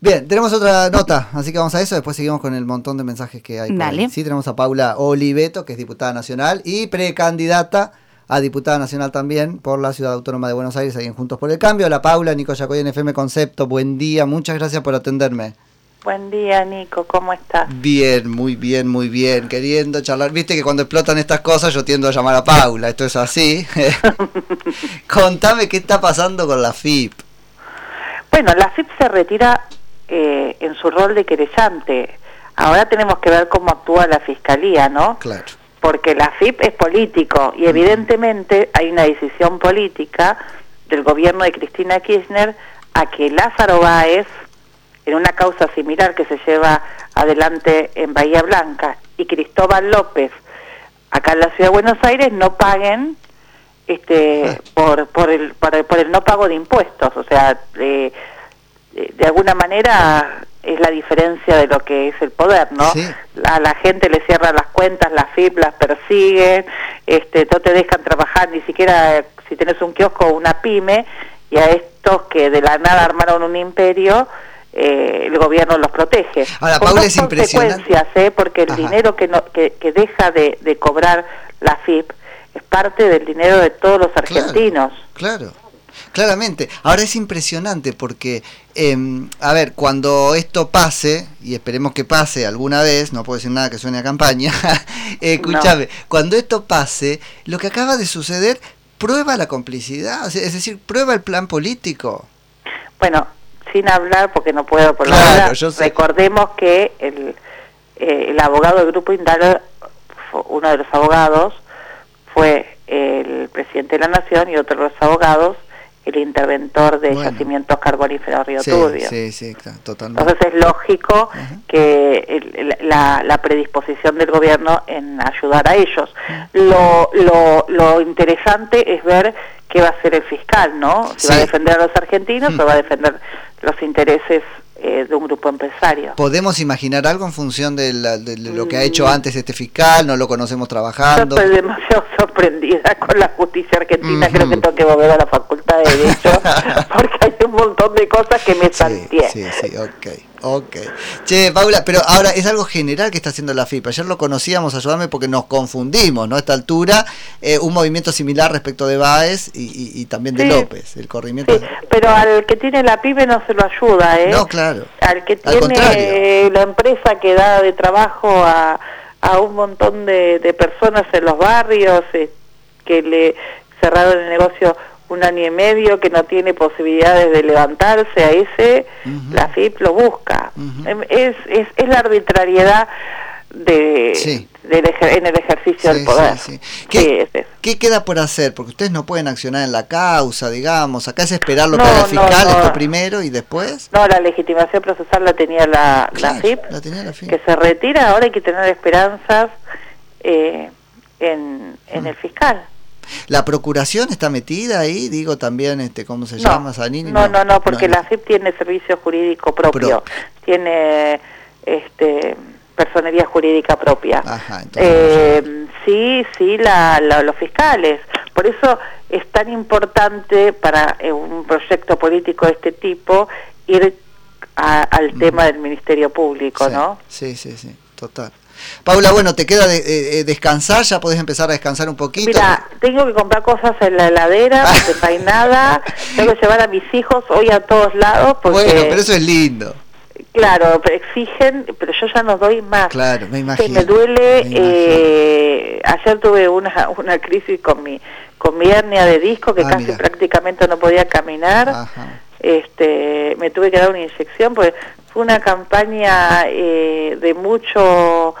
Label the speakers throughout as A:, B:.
A: Bien, tenemos otra nota, así que vamos a eso, después seguimos con el montón de mensajes que hay. por ahí. Sí, tenemos a Paula Oliveto, que es diputada nacional y precandidata a diputada nacional también por la Ciudad Autónoma de Buenos Aires, ahí en Juntos por el Cambio. Hola Paula, Nico Yacoy en FM Concepto, buen día, muchas gracias por atenderme.
B: Buen día, Nico, ¿cómo estás?
A: Bien, muy bien, muy bien, queriendo charlar. Viste que cuando explotan estas cosas yo tiendo a llamar a Paula, esto es así. Contame qué está pasando con la FIP.
B: Bueno, la FIP se retira eh, en su rol de querellante. Ahora tenemos que ver cómo actúa la Fiscalía, ¿no?
A: Claro.
B: Porque la FIP es político y evidentemente hay una decisión política del gobierno de Cristina Kirchner a que Lázaro Báez, en una causa similar que se lleva adelante en Bahía Blanca, y Cristóbal López, acá en la Ciudad de Buenos Aires, no paguen este por por el por el, por el no pago de impuestos o sea de, de, de alguna manera es la diferencia de lo que es el poder no
A: Sí.
B: a la gente le cierran las cuentas las FIP las persiguen este no te dejan trabajar ni siquiera eh, si tenés un kiosco o una pyme y a estos que de la nada armaron un imperio eh, el gobierno los protege.
A: Ahora,
B: Con
A: Paula,
B: dos
A: es
B: consecuencias, ¿eh? porque el
A: Ajá.
B: dinero que, no, que, que deja de, de cobrar la FIP es parte del dinero de todos los argentinos.
A: Claro, claramente. Ahora es impresionante porque, em, a ver, cuando esto pase, y esperemos que pase alguna vez, no puedo decir nada que suene a campaña, eh, escúchame, cuando esto pase, lo que acaba de suceder prueba la complicidad, es decir, prueba el plan político.
B: Bueno, sin hablar, porque no puedo por
A: Claro,
B: la hora,
A: yo sé.
B: recordemos que el, eh, el abogado del Grupo Indal, fue- uno de los abogados, fue el presidente de la Nación y otro de los abogados, el interventor de
A: Bueno.
B: yacimientos carboníferos Río
A: Sí,
B: Turbio.
A: sí, sí, claro, totalmente.
B: Entonces es lógico
A: Ajá.
B: que el- la, la predisposición del gobierno en ayudar a ellos. Lo, lo, lo interesante es ver qué va a hacer el fiscal, ¿no? Si va a defender a los argentinos
A: Mm.
B: o va a defender los intereses eh, de un grupo empresario.
A: ¿Podemos imaginar algo en función de, la- de lo que ha hecho
B: Mm.
A: antes este fiscal? ¿No lo conocemos
B: Yo
A: trabajando?
B: estoy demasiado sorprendida con la justicia argentina,
A: Ujú.
B: creo que tengo que volver a la facultad de Derecho, porque hay un montón de cosas que me
A: Sí,
B: salteé.
A: sí, sí, ok, ok. Che, Paula, pero ahora es algo general que está haciendo la FIP. Ayer lo conocíamos, ayúdame, porque nos confundimos, ¿no? A esta altura, eh, un movimiento similar respecto de Baez y, y- y también de
B: Sí.
A: López, el corrimiento.
B: Sí, pero al que tiene la pyme no se lo ayuda, ¿eh?
A: No, claro.
B: Al que
A: Al
B: tiene la empresa que da de trabajo a, a un montón de, de personas en los barrios, eh, que le cerraron el negocio un año y medio, que no tiene posibilidades de levantarse, a ese la FIP lo busca. Em, es, es, es la arbitrariedad de,
A: Sí.
B: del en el ejercicio
A: Sí,
B: del poder.
A: sí, ¿Qué,
B: es
A: qué queda por hacer? Porque ustedes no pueden accionar en la causa, digamos. Acá es esperar lo que
B: No,
A: haga el fiscal,
B: no.
A: esto primero y después.
B: No, la legitimación procesal la tenía la, la FIP.
A: la tenía la FIP.
B: que se retira, ahora hay que tener esperanzas eh, en, en el fiscal.
A: La procuración está metida ahí, digo también, este, ¿cómo se
B: No,
A: llama? Zanini.
B: no, no, no, porque la FIP tiene servicio jurídico propio, tiene este personería jurídica propia.
A: Ajá, entonces.
B: Eh, sí, sí, la, la- los fiscales. Por eso es tan importante para eh, un proyecto político de este tipo ir a- al tema del Ministerio Público,
A: Mm. Sí,
B: ¿no?
A: Sí, sí, sí, total. Paula, bueno, te queda de, eh, eh, descansar, ya podés empezar a descansar un poquito.
B: Mira, tengo que comprar cosas en la heladera, porque no hay nada. Tengo que llevar a mis hijos hoy a todos lados, porque,
A: bueno, pero eso es lindo.
B: claro, pero exigen, pero yo ya no doy más.
A: Claro, me imagino.
B: me duele.
A: me
B: eh, ayer tuve una, una crisis con mi con mi hernia de disco, que
A: Ah,
B: casi
A: mira.
B: prácticamente no podía caminar.
A: Ajá.
B: Este, me tuve que dar una inyección, porque fue una campaña eh, de mucho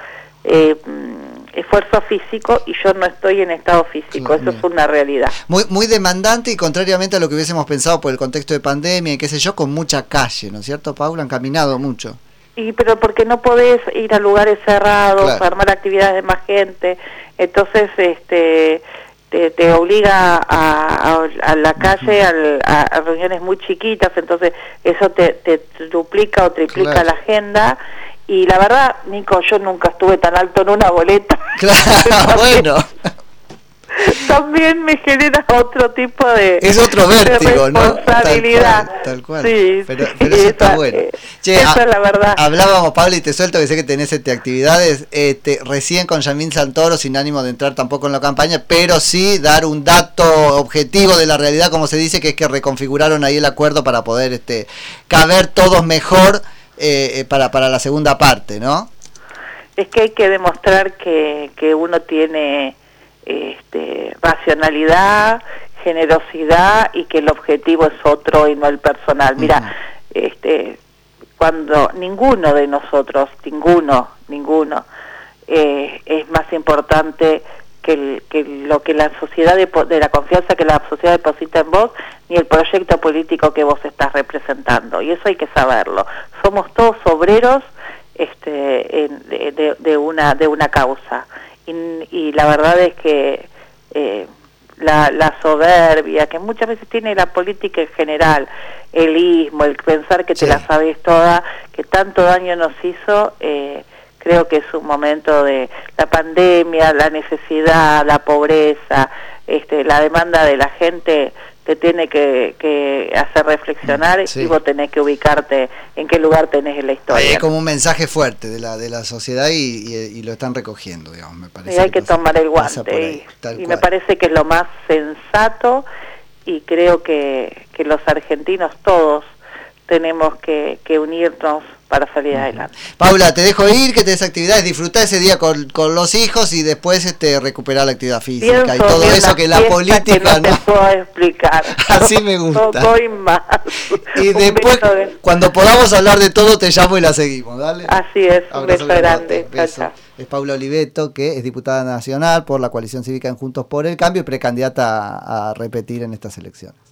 B: eh, mm, esfuerzo físico y yo no estoy en estado físico, eso es una realidad.
A: Muy, muy demandante y contrariamente a lo que hubiésemos pensado por el contexto de pandemia y qué sé yo, con mucha calle, ¿no es cierto, Paula? Han caminado mucho.
B: Y pero porque no podés ir a lugares cerrados,
A: Claro.
B: armar actividades de más gente, entonces este te, te obliga a, a- a la calle, al- a, a reuniones muy chiquitas, entonces eso te, te duplica o triplica
A: Claro.
B: la agenda. Y la verdad, Nico, yo nunca estuve tan alto en una boleta.
A: Claro, bueno.
B: También me genera otro tipo de
A: es otro vértigo,
B: ¿no? Responsabilidad.
A: Tal cual, Sí, pero, pero eso está bueno. Eh,
B: che, esa es la verdad.
A: Hablábamos, Pablo, y te suelto que sé que tenés este, actividades. Este, recién con Yamín Santoro, sin ánimo de entrar tampoco en la campaña, pero sí dar un dato objetivo de la realidad, como se dice, que es que reconfiguraron ahí el acuerdo para poder este, caber todos mejor eh, eh, para, para la segunda parte, ¿no?
B: Es que hay que demostrar que, que uno tiene este, racionalidad, generosidad y que el objetivo es otro y no el personal. Mira, este, cuando ninguno de nosotros, ninguno, ninguno, eh, es más importante que, que, lo que la sociedad de, de, la confianza que la sociedad deposita en vos ni el proyecto político que vos estás representando. Y eso hay que saberlo. Somos todos obreros este en, de, de, una de una causa y, la verdad es que eh, la, la, soberbia que muchas veces tiene la política en general, el ismo, el pensar que te la sabes toda, que tanto daño nos hizo, eh, creo que es un momento de la pandemia, la necesidad, la pobreza, este, la demanda de la gente te tiene que, hacer reflexionar y vos tenés que ubicarte en qué lugar tenés en la historia.
A: Es como un mensaje fuerte de la de la sociedad y, lo están recogiendo, digamos, me parece.
B: Y hay que, tomar el guante y, me parece que es lo más sensato y creo que, que los argentinos todos tenemos que, que unirnos para salir adelante.
A: Paula, te dejo ir, que te des actividades, disfrutar ese día con, con, los hijos y después este recuperar la actividad física y todo eso que la política
B: no, puedo explicar.
A: Así me gusta.
B: No doy más.
A: Y después, cuando podamos hablar de todo, te llamo y la seguimos, dale.
B: Así es, un beso grande.
A: Es Paula Oliveto, que es diputada nacional por la coalición cívica en Juntos por el Cambio y precandidata a repetir en estas elecciones.